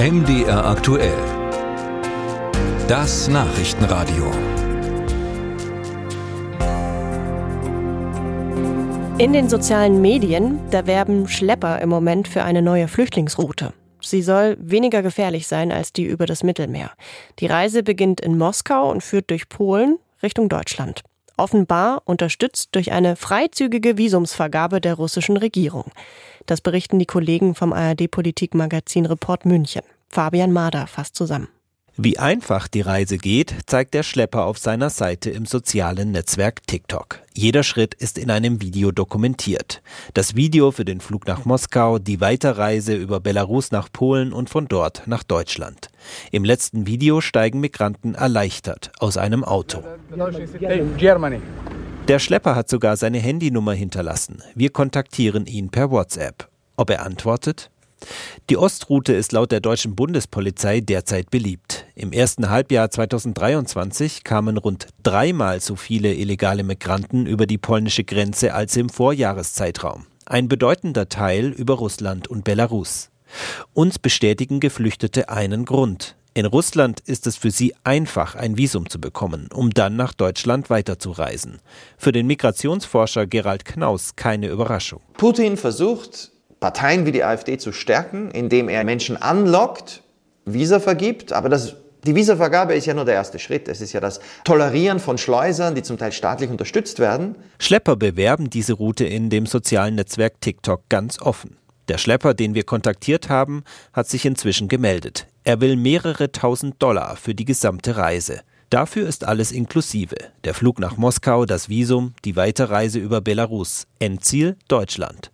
MDR aktuell. Das Nachrichtenradio. In den sozialen Medien, da werben Schlepper im Moment für eine neue Flüchtlingsroute. Sie soll weniger gefährlich sein als die über das Mittelmeer. Die Reise beginnt in Moskau und führt durch Polen Richtung Deutschland. Offenbar unterstützt durch eine freizügige Visumsvergabe der russischen Regierung. Das berichten die Kollegen vom ARD-Politikmagazin Report München. Fabian Mader fasst zusammen. Wie einfach die Reise geht, zeigt der Schlepper auf seiner Seite im sozialen Netzwerk TikTok. Jeder Schritt ist in einem Video dokumentiert. Das Video für den Flug nach Moskau, die Weiterreise über Belarus nach Polen und von dort nach Deutschland. Im letzten Video steigen Migranten erleichtert aus einem Auto. Der Schlepper hat sogar seine Handynummer hinterlassen. Wir kontaktieren ihn per WhatsApp. Ob er antwortet? Die Ostroute ist laut der deutschen Bundespolizei derzeit beliebt. Im ersten Halbjahr 2023 kamen rund dreimal so viele illegale Migranten über die polnische Grenze als im Vorjahreszeitraum. Ein bedeutender Teil über Russland und Belarus. Uns bestätigen Geflüchtete einen Grund. In Russland ist es für sie einfach, ein Visum zu bekommen, um dann nach Deutschland weiterzureisen. Für den Migrationsforscher Gerald Knaus keine Überraschung. Putin versucht, Parteien wie die AfD zu stärken, indem er Menschen anlockt, Visa vergibt, aber das die Visavergabe ist ja nur der erste Schritt. Es ist ja das Tolerieren von Schleusern, die zum Teil staatlich unterstützt werden. Schlepper bewerben diese Route in dem sozialen Netzwerk TikTok ganz offen. Der Schlepper, den wir kontaktiert haben, hat sich inzwischen gemeldet. Er will mehrere tausend Dollar für die gesamte Reise. Dafür ist alles inklusive. Der Flug nach Moskau, das Visum, die Weiterreise über Belarus. Endziel Deutschland.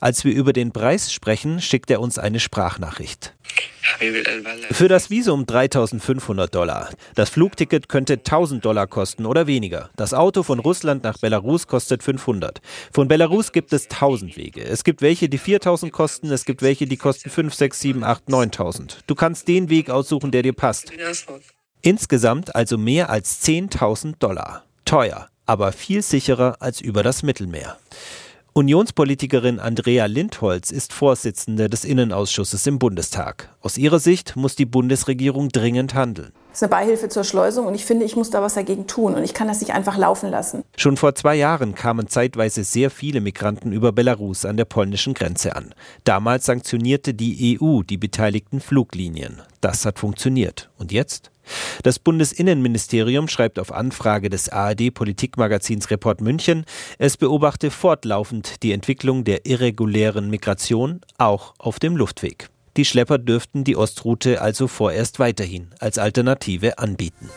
Als wir über den Preis sprechen, schickt er uns eine Sprachnachricht. Für das Visum 3500 Dollar. Das Flugticket könnte 1000 Dollar kosten oder weniger. Das Auto von Russland nach Belarus kostet 500. Von Belarus gibt es 1000 Wege. Es gibt welche, die 4000 kosten, es gibt welche, die kosten 5, 6, 7, 8, 9000. Du kannst den Weg aussuchen, der dir passt. Insgesamt also mehr als 10.000 Dollar. Teuer, aber viel sicherer als über das Mittelmeer. Unionspolitikerin Andrea Lindholz ist Vorsitzende des Innenausschusses im Bundestag. Aus ihrer Sicht muss die Bundesregierung dringend handeln. Das ist eine Beihilfe zur Schleusung und ich finde, ich muss da was dagegen tun und ich kann das nicht einfach laufen lassen. Schon vor zwei Jahren kamen zeitweise sehr viele Migranten über Belarus an der polnischen Grenze an. Damals sanktionierte die EU die beteiligten Fluglinien. Das hat funktioniert. Und jetzt? Das Bundesinnenministerium schreibt auf Anfrage des ARD-Politikmagazins Report München, es beobachte fortlaufend die Entwicklung der irregulären Migration auch auf dem Luftweg. Die Schlepper dürften die Ostroute also vorerst weiterhin als Alternative anbieten.